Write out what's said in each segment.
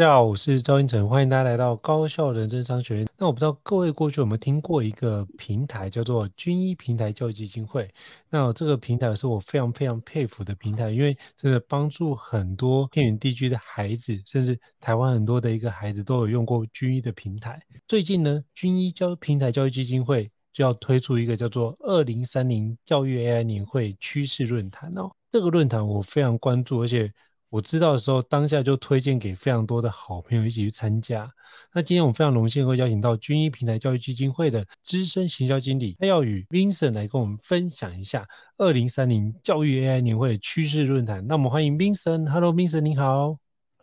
大家好，我是赵英成，欢迎大家来到高校人生商学院。那我不知道各位过去有没有听过一个平台，叫做军医平台教育基金会。那这个平台是我非常非常佩服的平台，因为真的帮助很多偏远地区的孩子，甚至台湾很多的一个孩子都有用过军医的平台。最近呢，军医教平台教育基金会就要推出一个叫做“二零三零教育 AI 年会趋势论坛”哦。这个论坛我非常关注，而且。我知道的时候，当下就推荐给非常多的好朋友一起去参加。那今天我们非常荣幸会邀请到军医平台教育基金会的资深行销经理，他要与 Vincent 来跟我们分享一下二零三零教育 AI 年会趋势论坛。那我们欢迎 Vincent。Hello，Vincent，你好。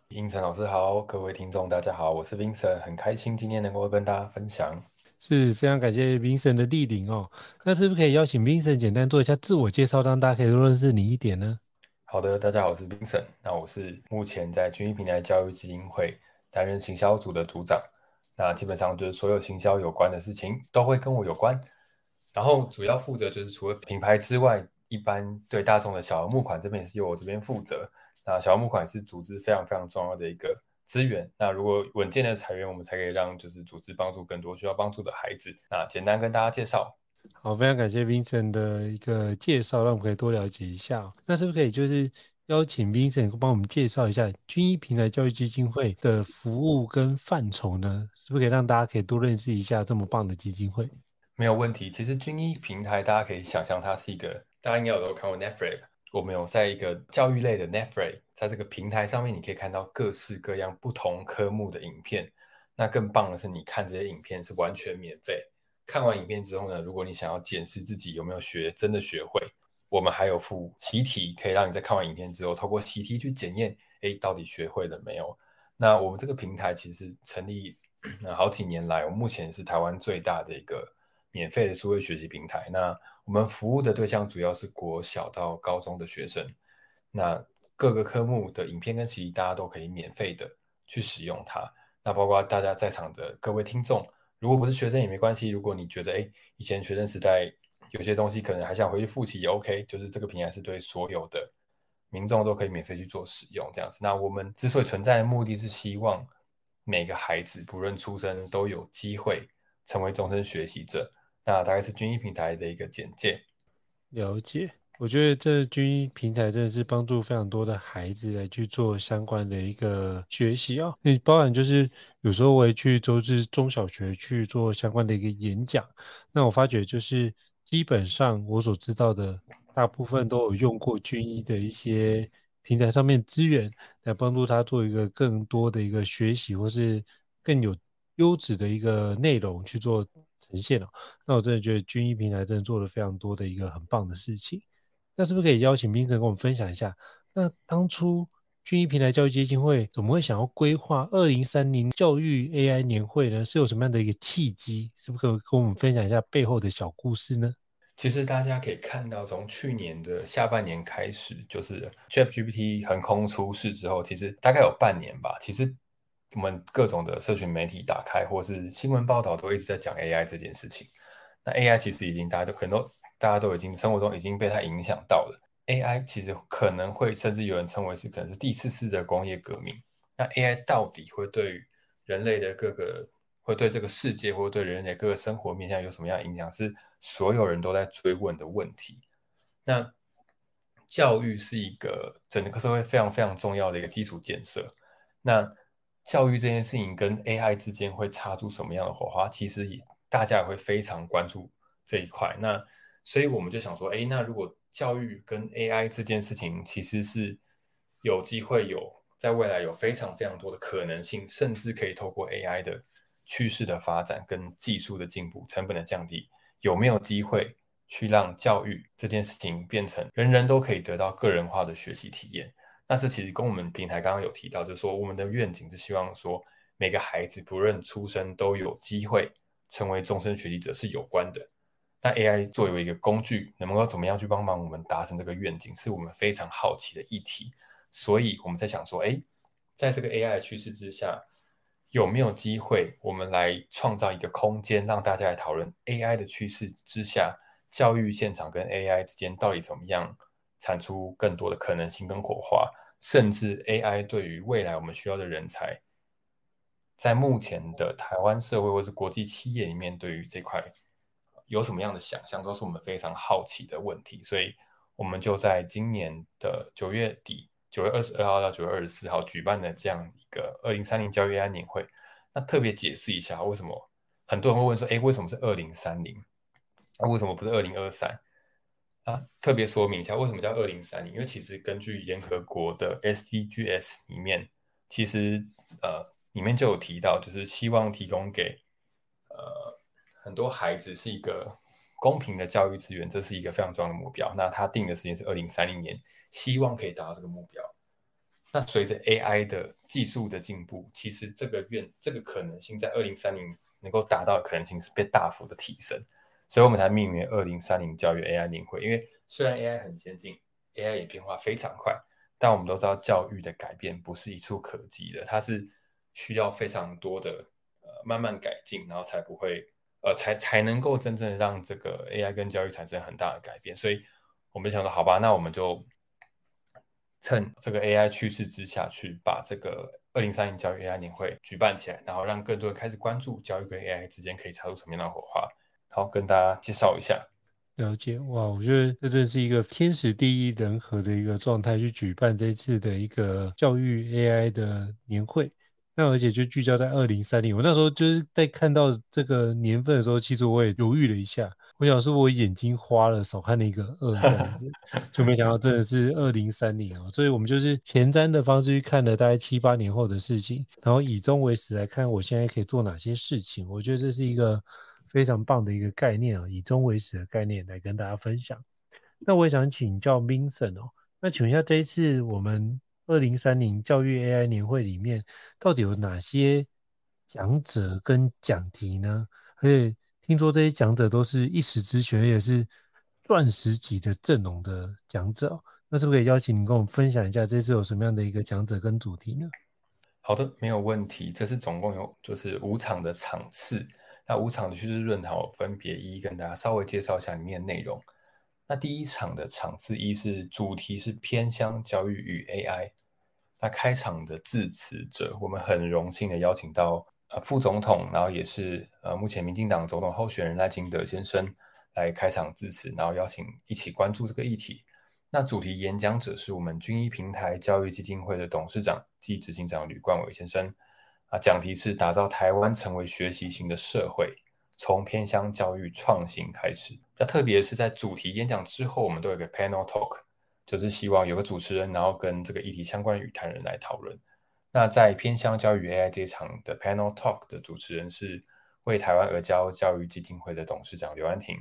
Vincent 老师好，各位听众大家好，我是 Vincent，很开心今天能够跟大家分享。是非常感谢 Vincent 的莅临哦。那是不是可以邀请 Vincent 简单做一下自我介绍，让大家可以多认识你一点呢？好的，大家好，我是 Vincent。那我是目前在均一平台教育基金会担任行销组的组长。那基本上就是所有行销有关的事情都会跟我有关。然后主要负责就是除了品牌之外，一般对大众的小额募款这边也是由我这边负责。那小额募款是组织非常非常重要的一个资源。那如果稳健的财源，我们才可以让就是组织帮助更多需要帮助的孩子。那简单跟大家介绍。好，非常感谢 Vincent 的一个介绍，让我们可以多了解一下。那是不是可以就是邀请 Vincent 帮我们介绍一下军医平台教育基金会的服务跟范畴呢？是不是可以让大家可以多认识一下这么棒的基金会？没有问题。其实军医平台大家可以想象，它是一个大家应该有都看过 Netflix，我们有在一个教育类的 Netflix，在这个平台上面，你可以看到各式各样不同科目的影片。那更棒的是，你看这些影片是完全免费。看完影片之后呢，如果你想要检视自己有没有学，真的学会，我们还有附习题，可以让你在看完影片之后，透过习题去检验，诶，到底学会了没有？那我们这个平台其实成立好几年来，我目前是台湾最大的一个免费的数位学习平台。那我们服务的对象主要是国小到高中的学生，那各个科目的影片跟习题，大家都可以免费的去使用它。那包括大家在场的各位听众。如果不是学生也没关系。如果你觉得，哎，以前学生时代有些东西可能还想回去复习也 OK，就是这个平台是对所有的民众都可以免费去做使用这样子。那我们之所以存在的目的是希望每个孩子不论出生都有机会成为终身学习者。那大概是均一平台的一个简介。了解。我觉得这军医平台真的是帮助非常多的孩子来去做相关的一个学习哦。那包含就是有时候我也去周至中小学去做相关的一个演讲，那我发觉就是基本上我所知道的大部分都有用过军医的一些平台上面资源来帮助他做一个更多的一个学习，或是更有优质的一个内容去做呈现哦。那我真的觉得军医平台真的做了非常多的一个很棒的事情。那是不是可以邀请冰城跟我们分享一下？那当初均一平台教育基金会怎么会想要规划二零三零教育 AI 年会呢？是有什么样的一个契机？是不是可以跟我们分享一下背后的小故事呢？其实大家可以看到，从去年的下半年开始，就是 ChatGPT 横空出世之后，其实大概有半年吧。其实我们各种的社群媒体打开，或是新闻报道，都一直在讲 AI 这件事情。那 AI 其实已经大家都可能。大家都已经生活中已经被它影响到了。AI 其实可能会甚至有人称为是可能是第四次的工业革命。那 AI 到底会对人类的各个，会对这个世界，或对人类各个生活面向有什么样的影响？是所有人都在追问的问题。那教育是一个整个社会非常非常重要的一个基础建设。那教育这件事情跟 AI 之间会擦出什么样的火花？其实也大家也会非常关注这一块。那所以我们就想说，哎，那如果教育跟 AI 这件事情其实是有机会有在未来有非常非常多的可能性，甚至可以透过 AI 的趋势的发展跟技术的进步、成本的降低，有没有机会？去让教育这件事情变成人人都可以得到个人化的学习体验，那是其实跟我们平台刚刚有提到，就是说我们的愿景是希望说每个孩子不论出生都有机会成为终身学习者是有关的。那 AI 作为一个工具，能够怎么样去帮忙我们达成这个愿景，是我们非常好奇的议题。所以我们在想说，哎，在这个 AI 的趋势之下，有没有机会我们来创造一个空间，让大家来讨论 AI 的趋势之下。教育现场跟 AI 之间到底怎么样产出更多的可能性跟火花？甚至 AI 对于未来我们需要的人才，在目前的台湾社会或是国际企业里面，对于这块有什么样的想象，都是我们非常好奇的问题。所以，我们就在今年的九月底，九月二十二号到九月二十四号举办的这样一个二零三零教育安年会。那特别解释一下，为什么很多人会问说，哎，为什么是二零三零？那、为什么不是二零二三啊？特别说明一下，为什么叫二零三零？因为其实根据联合国的 SDGs 里面，其实呃里面就有提到，就是希望提供给很多孩子是一个公平的教育资源，这是一个非常重要的目标。那他定的时间是二零三零年，希望可以达到这个目标。那随着 AI 的技术的进步，其实这个愿这个可能性在二零三零能够达到的可能性是被大幅的提升。所以我们才命名为“二零三零教育 AI 年会”。因为虽然 AI 很先进，AI 也变化非常快，但我们都知道教育的改变不是一触可及的，它是需要非常多的呃慢慢改进，然后才不会呃才才能够真正让这个 AI 跟教育产生很大的改变。所以我们想说，好吧，那我们就趁这个 AI 趋势之下去把这个“二零三零教育 AI 年会”举办起来，然后让更多人开始关注教育跟 AI 之间可以擦出什么样的火花。好，跟大家介绍一下。了解哇，我觉得这真是一个天时地利人和的一个状态去举办这次的一个教育 AI 的年会。那而且就聚焦在二零三零，我那时候就是在看到这个年份的时候，其实我也犹豫了一下，我想是我眼睛花了，少看了一个二这样子，就没想到真的是二零三零啊。所以我们就是前瞻的方式去看了大概七八年后的事情，然后以终为始来看我现在可以做哪些事情。我觉得这是一个。非常棒的一个概念啊，以终为始的概念来跟大家分享。那我也想请教 Vincent 哦，那请问一下，这一次我们二零三零教育 AI 年会里面，到底有哪些讲者跟讲题呢？而且听说这些讲者都是一时之选，也是钻石级的阵容的讲者。那是不是可以邀请你跟我们分享一下，这次有什么样的一个讲者跟主题呢？好的，没有问题。这次总共有就是五场的场次。那五场的趋势论坛，我分别一一跟大家稍微介绍一下里面的内容。那第一场的场次一是主题是偏向教育与 AI。那开场的致辞者，我们很荣幸的邀请到呃副总统，然后也是呃目前民进党总统候选人赖清德先生来开场致辞，然后邀请一起关注这个议题。那主题演讲者是我们军医平台教育基金会的董事长暨执行长吕冠伟先生。啊，讲题是打造台湾成为学习型的社会，从偏乡教育创新开始。那特别是，在主题演讲之后，我们都有个 panel talk，就是希望有个主持人，然后跟这个议题相关的与谈人来讨论。那在偏乡教育 AI 这一场的 panel talk 的主持人是为台湾而教教育基金会的董事长刘安婷。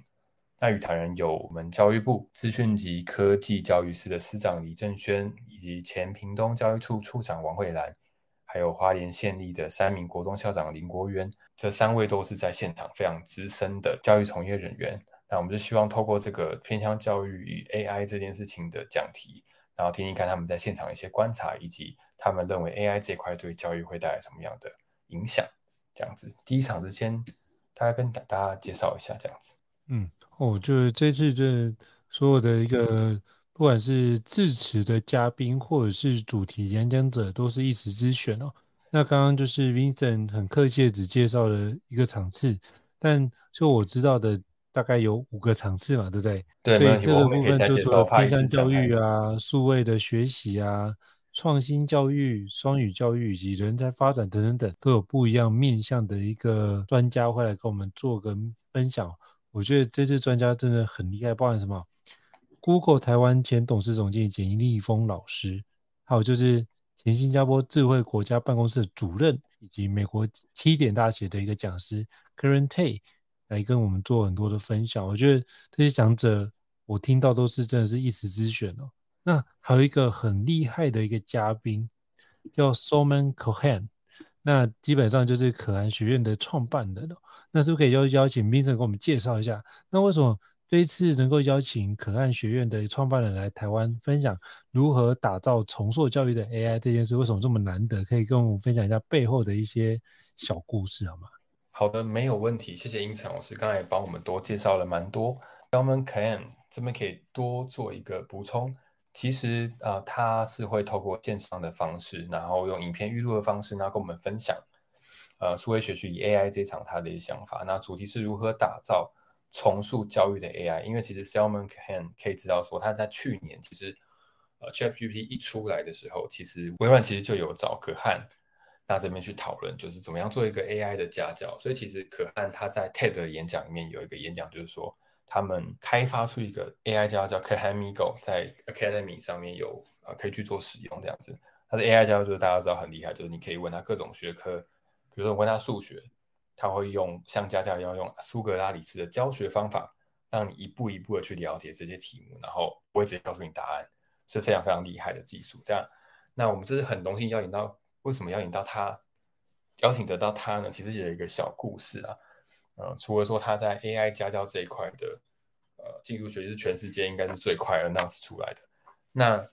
那与谈人有我们教育部资讯及科技教育司的司长李正轩，以及前屏东教育处处长王慧兰。还有花莲县立的三名国中校长林国渊，这三位都是在现场非常资深的教育从业人员。那我们就希望透过这个偏乡教育与 AI 这件事情的讲题，然后听听看他们在现场的一些观察，以及他们认为 AI 这块对教育会带来什么样的影响。这样子，第一场之前，大概跟大家介绍一下这样子。嗯。哦，就是这次这所有的一个，不管是致辞的嘉宾或者是主题演讲者，都是一时之选哦。那刚刚就是 Vincent 很客气的只介绍了一个场次，但就我知道的大概有五个场次嘛，对不对？对，所以这个部分就除了偏向教育啊、数位的学习啊、创新教育、双语教育以及人才发展等等等，都有不一样面向的一个专家会来跟我们做个分享。我觉得这次专家真的很厉害，包含什么？Google 台湾前董事总经理简立峰老师，还有就是前新加坡智慧国家办公室的主任，以及美国七点大学的一个讲师 Karen Tay 来跟我们做很多的分享。我觉得这些讲者，我听到都是真的是一时之选哦。那还有一个很厉害的一个嘉宾，叫 Salman Khan。那基本上就是可汗学院的创办人了。那是不是可以邀邀请 Vincent 给我们介绍一下？那为什么这一次能够邀请可汗学院的创办人来台湾分享如何打造重塑教育的 AI 这件事，为什么这么难得？可以跟我们分享一下背后的一些小故事好吗？好的，没有问题。谢谢英成老师，刚才也帮我们多介绍了蛮多。Salman Khan 这边可以多做一个补充。其实啊、呃，他是会透过线上的方式，然后用影片预录的方式，然后跟我们分享，呃，数位学习与 AI 这场他的一些想法。那主题是如何打造重塑教育的 AI？因为其实 Selman Khan 可以知道说，他在去年其实呃 ChatGPT 一出来的时候，其实微软其实就有找可汗那这边去讨论，就是怎么样做一个 AI 的家教。所以其实可汗他在 TED 的演讲里面有一个演讲，就是说。他们开发出一个 AI 家教叫 Khanmigo，在 Academy 上面有呃可以去做使用这样子。他的 AI 家教就是大家知道很厉害，就是你可以问他各种学科，比如说问他数学，他会用像家教一样用苏格拉底式的教学方法，让你一步一步的去了解这些题目，然后不会直接告诉你答案，是非常非常厉害的技术。这样，那我们这是很荣幸邀请到，为什么邀请到他？邀请得到他呢？其实有一个小故事啊。呃，除了说他在 AI 家教这一块的呃进入学习是全世界应该是最快 announce 出来的。那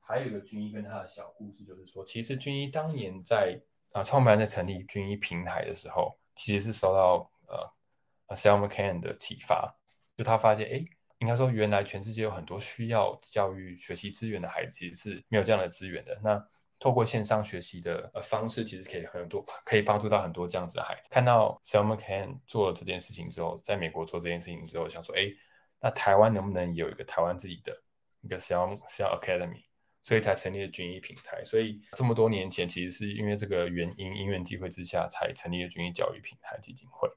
还有一个军医跟他的小故事，就是说，其实军医当年在啊创办在成立军医平台的时候，其实是受到呃 Salman Khan 的启发，就他发现，哎，应该说原来全世界有很多需要教育学习资源的孩子，其实是没有这样的资源的。那透过线上学习的呃方式，其实可以很多，可以帮助到很多这样子的孩子。看到 Salman Khan 做了这件事情之后，在美国做这件事情之后，想说，哎，那台湾能不能有一个台湾自己的一个 s e l m a Academy？所以才成立了军医平台。所以这么多年前，其实是因为这个原因，因缘际会之下，才成立了军医教育平台基金会。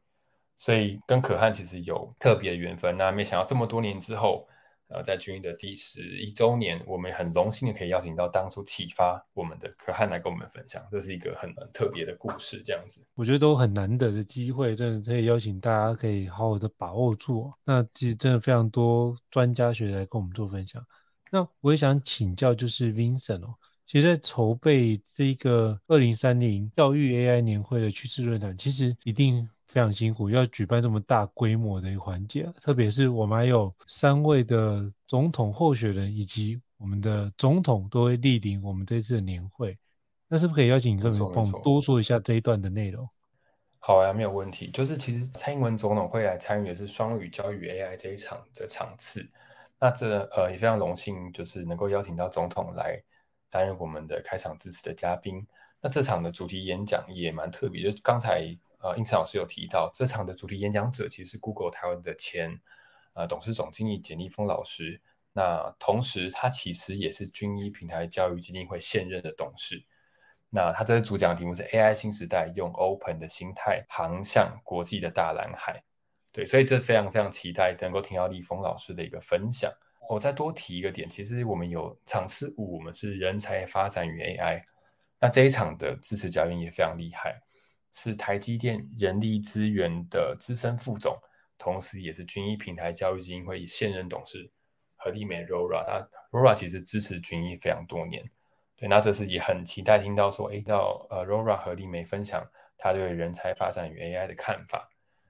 所以跟可汗其实有特别的缘分。那没想到这么多年之后。呃，在军医的第十一周年，我们很荣幸的可以邀请到当初启发我们的可汗来跟我们分享，这是一个很特别的故事。这样子，我觉得都很难得的机会，真的可以邀请大家可以好好的把握住。那其实真的非常多专家学者来跟我们做分享。那我也想请教，就是 Vincent 哦，其实在筹备这一个二零三零教育 AI 年会的趋势论坛，其实一定。非常辛苦，要举办这么大规模的一个环节，特别是我们还有三位的总统候选人，以及我们的总统都会莅临我们这次的年会。那是不是可以邀请你跟我们多说一下这一段的内容？好呀，没有问题。就是其实蔡英文总统会来参与的是双语教育 AI 这一场的场次。那这呃也非常荣幸，就是能够邀请到总统来担任我们的开场致辞的嘉宾。那这场的主题演讲也蛮特别，就刚才。呃，胤丞老师有提到，这场的主题演讲者其实是 Google 台湾的前呃董事总经理简立峰老师。那同时，他其实也是军医平台教育基金会现任的董事。那他这次主讲题目是 AI 新时代，用 Open 的心态航向国际的大蓝海。对，所以这非常非常期待能够听到立峰老师的一个分享。我再多提一个点，其实我们有场次五，我们是人才发展与 AI。那这一场的支持嘉宾也非常厉害。是台积电人力资源的资深副总，同时也是军医平台教育基金会现任董事何丽梅 Rora。那 Rora 其实支持军医非常多年，对，那这次也很期待听到说，诶，到呃 Rora 何丽梅分享他对人才发展与 AI 的看法。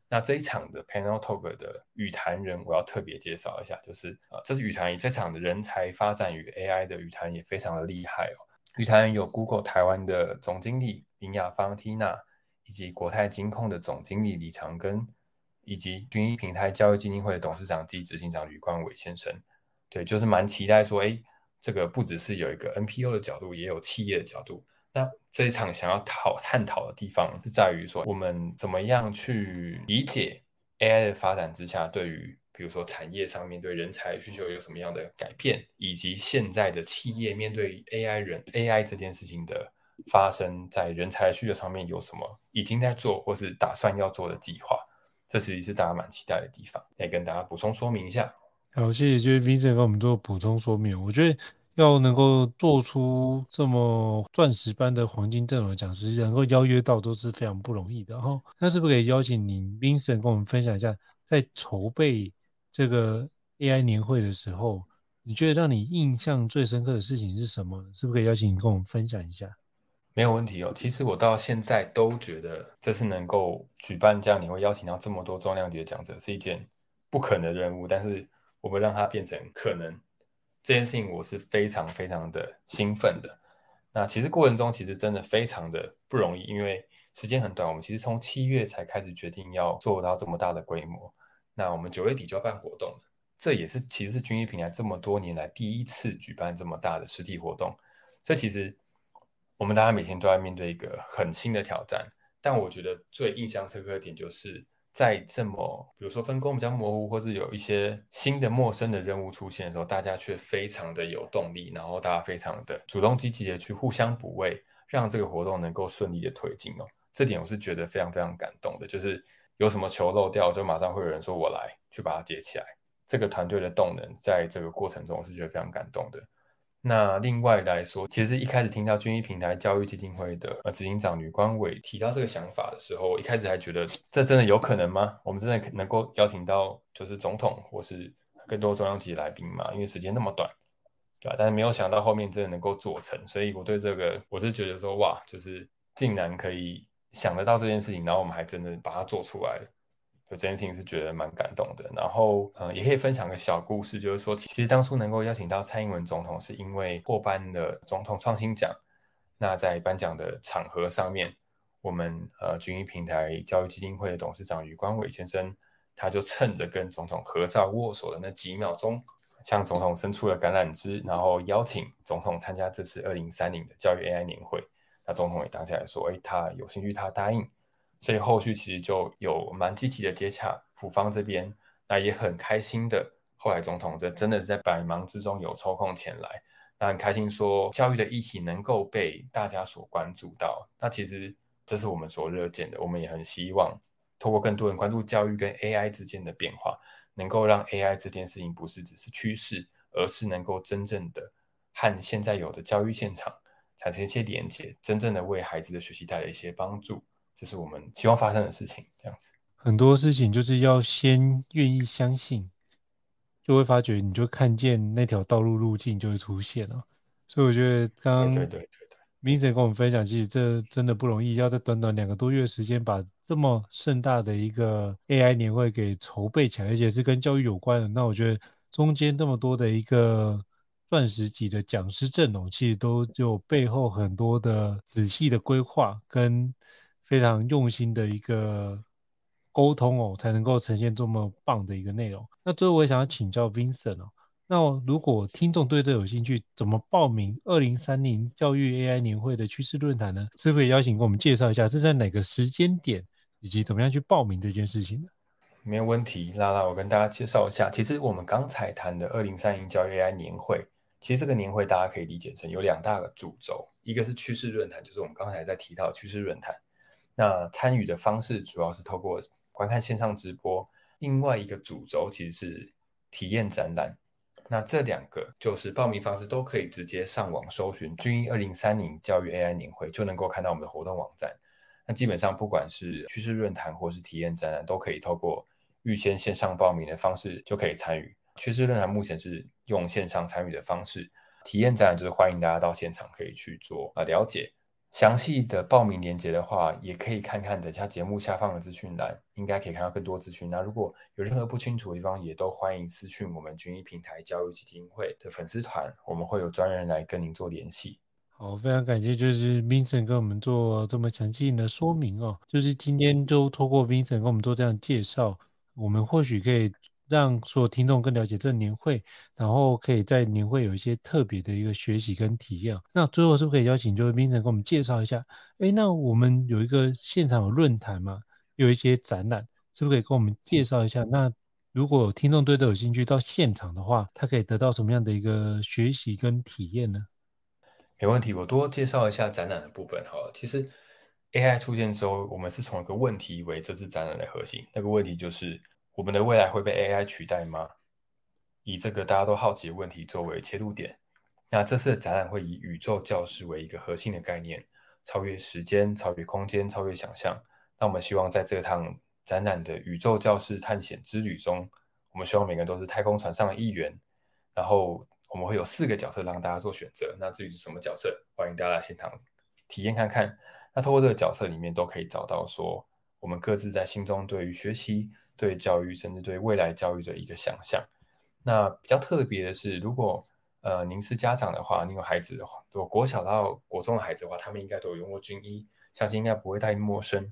那这一场的 Panel Talk 的与谈人，我要特别介绍一下，就是啊、呃，这是与谈这场的人才发展与 AI 的与谈也非常的厉害哦。与谈有 Google 台湾的总经理林雅芳 Tina。以及国泰金控的总经理李长庚，以及军医平台教育基金会的董事长及执行长吕冠伟先生。对，就是蛮期待说，哎，这个不只是有一个 NPO 的角度，也有企业的角度。那这一场想要讨探讨的地方是在于说，我们怎么样去理解 AI 的发展之下，对于比如说产业上面对人才需求有什么样的改变，以及现在的企业面对 AI 人 AI 这件事情的发生，在人才需求上面有什么已经在做或是打算要做的计划，这其实是大家蛮期待的地方，来跟大家补充说明一下。好，谢谢，就是 Vincent 跟我们做补充说明，我觉得。要能够做出这么钻石般的黄金阵容的讲师，能够邀约到都是非常不容易的。哈，那是不是可以邀请你 Vincent 跟我们分享一下，在筹备这个 AI 年会的时候，你觉得让你印象最深刻的事情是什么？是不是可以邀请你跟我们分享一下？没有问题哦。其实我到现在都觉得，这次能够举办这样年会，邀请到这么多重量级的讲者，是一件不可能的任务。但是，我们让它变成可能。这件事情我是非常非常的兴奋的。那其实过程中其实真的非常的不容易，因为时间很短。我们其实从七月才开始决定要做到这么大的规模。那我们九月底就要办活动了，这也是其实是均一平台这么多年来第一次举办这么大的实体活动。所以其实我们大家每天都在面对一个很新的挑战。但我觉得最印象深刻的点就是。在这么，比如说分工比较模糊，或是有一些新的陌生的任务出现的时候，大家却非常的有动力，然后大家非常的主动积极的去互相补位，让这个活动能够顺利的推进哦。这点我是觉得非常非常感动的，就是有什么球漏掉，就马上会有人说我来去把它接起来。这个团队的动能，在这个过程中我是觉得非常感动的。那另外来说，其实一开始听到军医平台教育基金会的呃执行长吕冠伟提到这个想法的时候，我一开始还觉得这真的有可能吗？我们真的能够邀请到就是总统或是更多中央级来宾吗？因为时间那么短，对吧？但是没有想到后面真的能够做成，所以我对这个我是觉得说哇，就是竟然可以想得到这件事情，然后我们还真的把它做出来。就这件事情是觉得蛮感动的，然后嗯，也可以分享个小故事，就是说，其实当初能够邀请到蔡英文总统，是因为获颁的总统创新奖。那在颁奖的场合上面，我们呃军医平台教育基金会的董事长吕冠伟先生，他就趁着跟总统合照握手的那几秒钟，向总统伸出了橄榄枝，然后邀请总统参加这次二零三零的教育 AI 年会。那总统也当下来说，哎，他有兴趣，他答应。所以后续其实就有蛮积极的接洽，府方这边那也很开心的。后来总统这真的是在百忙之中有抽空前来，那很开心说教育的议题能够被大家所关注到。那其实这是我们所热见的，我们也很希望透过更多人关注教育跟 AI 之间的变化，能够让 AI 这件事情不是只是趋势，而是能够真正的和现在有的教育现场产生一些连接，真正的为孩子的学习带来一些帮助。这是我们希望发生的事情，这样子。很多事情就是要先愿意相信，就会发觉，你就看见那条道路路径就会出现了。所以我觉得刚刚对对对对，Vincent 跟我们分享，其实这真的不容易，要在短短两个多月的时间，把这么盛大的一个 AI 年会给筹备起来，而且是跟教育有关的。那我觉得中间这么多的一个钻石级的讲师阵容，其实都有背后很多的仔细的规划跟。非常用心的一个沟通哦，才能够呈现这么棒的一个内容。那最后我也想要请教 Vincent 哦，那如果听众对这有兴趣，怎么报名二零三零教育 AI 年会的趋势论坛呢？是不是可以邀请给我们介绍一下是在哪个时间点，以及怎么样去报名这件事情呢？没有问题，拉拉，我跟大家介绍一下。其实我们刚才谈的二零三零教育 AI 年会，其实这个年会大家可以理解成有两大个主轴，一个是趋势论坛，就是我们刚才在提到趋势论坛。那参与的方式主要是透过观看线上直播，另外一个主轴其实是体验展览。那这两个就是报名方式都可以直接上网搜寻“军医二零三零教育 AI 年会”，就能够看到我们的活动网站。那基本上不管是趋势论坛或是体验展览，都可以透过预先线上报名的方式就可以参与。趋势论坛目前是用线上参与的方式，体验展览就是欢迎大家到现场可以去做啊了解。详细的报名链接的话，也可以看看等下节目下方的资讯栏，应该可以看到更多资讯。那如果有任何不清楚的地方，也都欢迎私讯我们均一平台教育基金会的粉丝团，我们会有专人来跟您做联系。好，非常感谢，就是 Vincent 跟我们做这么详细的说明哦。就是今天就透过 Vincent 跟我们做这样介绍，我们或许可以让所有听众更了解这年会，然后可以在年会有一些特别的一个学习跟体验。那最后是不是可以邀请这位宾晨给我们介绍一下？哎，那我们有一个现场有论坛嘛，有一些展览，是不是可以跟我们介绍一下？那如果听众对这有兴趣，到现场的话，他可以得到什么样的一个学习跟体验呢？没问题，我多介绍一下展览的部分好了。其实 AI 出现之后，我们是从一个问题为这次展览的核心。那个问题就是，我们的未来会被 AI 取代吗？以这个大家都好奇的问题作为切入点，那这次的展览会以宇宙教室为一个核心的概念，超越时间，超越空间，超越想象。那我们希望在这趟展览的宇宙教室探险之旅中，我们希望每个人都是太空船上的一员。然后我们会有四个角色让大家做选择。那至于是什么角色，欢迎大家来现场体验看看。那透过这个角色里面，都可以找到说我们各自在心中对于学习、对教育，甚至对未来教育的一个想象。那比较特别的是，如果呃您是家长的话，您有孩子的话，如果国小到国中的孩子的话，他们应该都有用过军医，相信应该不会太陌生。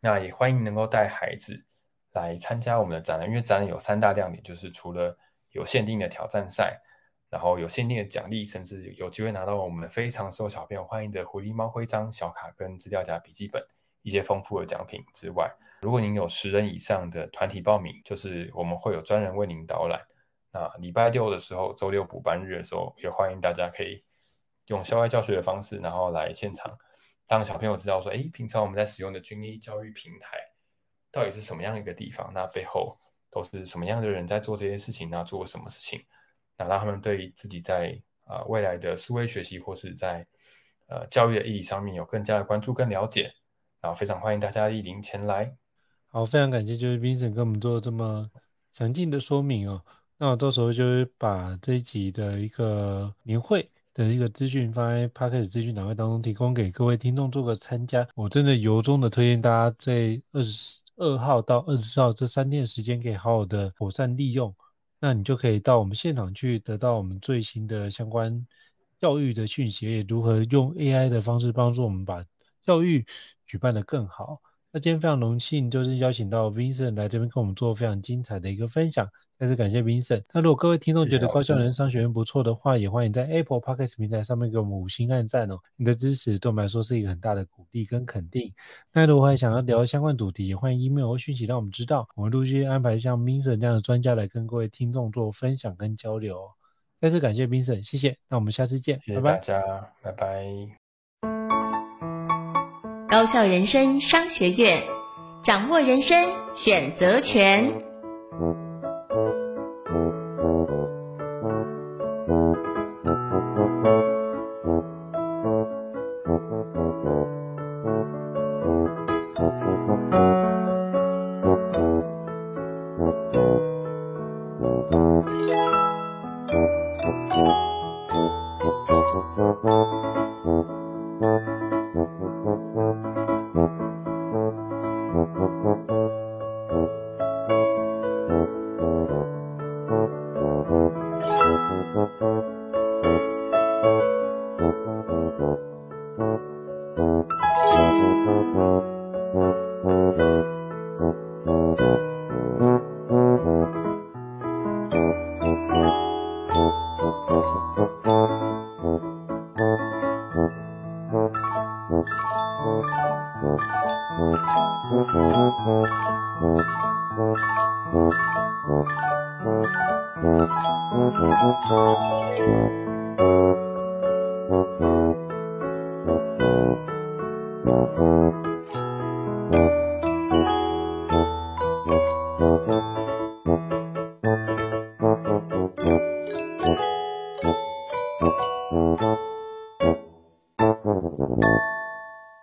那也欢迎能够带孩子来参加我们的展览，因为展览有三大亮点，就是除了有限定的挑战赛，然后有限定的奖励，甚至有机会拿到我们非常受小朋友欢迎的狐狸猫徽章、小卡跟资料夹笔记本一些丰富的奖品之外，如果您有十人以上的团体报名，就是我们会有专人为您导览。那礼拜六的时候，周六补班日的时候，也欢迎大家可以用校外教学的方式，然后来现场。当小朋友知道说，诶，平常我们在使用的军医教育平台到底是什么样一个地方？那背后都是什么样的人在做这些事情？那做什么事情？那让他们对自己在啊、未来的数位学习或是在呃教育的意义上面有更加的关注跟了解。然后非常欢迎大家莅临前来。好，非常感谢，就是 Vincent 跟我们做这么详尽的说明哦。那我到时候就是把这一集的一个年会。的一个资讯放在 Podcast 资讯档位当中，提供给各位听众做个参加。我真的由衷的推荐大家在二十二号到二十四号这三天的时间，可以好好的妥善利用。那你就可以到我们现场去得到我们最新的相关教育的讯息，也如何用 AI 的方式帮助我们把教育举办得更好。那今天非常荣幸，就是邀请到 Vincent 来这边跟我们做非常精彩的一个分享。再次感谢 Vincent。那如果各位听众觉得高校人商学院不错的话，也欢迎在 Apple Podcast 平台上面给我们五星按赞哦。你的支持对我们来说是一个很大的鼓励跟肯定。那如果还想要聊相关主题，也欢迎 email 或讯息让我们知道，我们陆续安排像 Vincent 这样的专家来跟各位听众做分享跟交流。再次感谢 Vincent，谢谢。那我们下次见，谢谢大家，拜拜。拜拜。高校人生商学院，掌握人生选择权。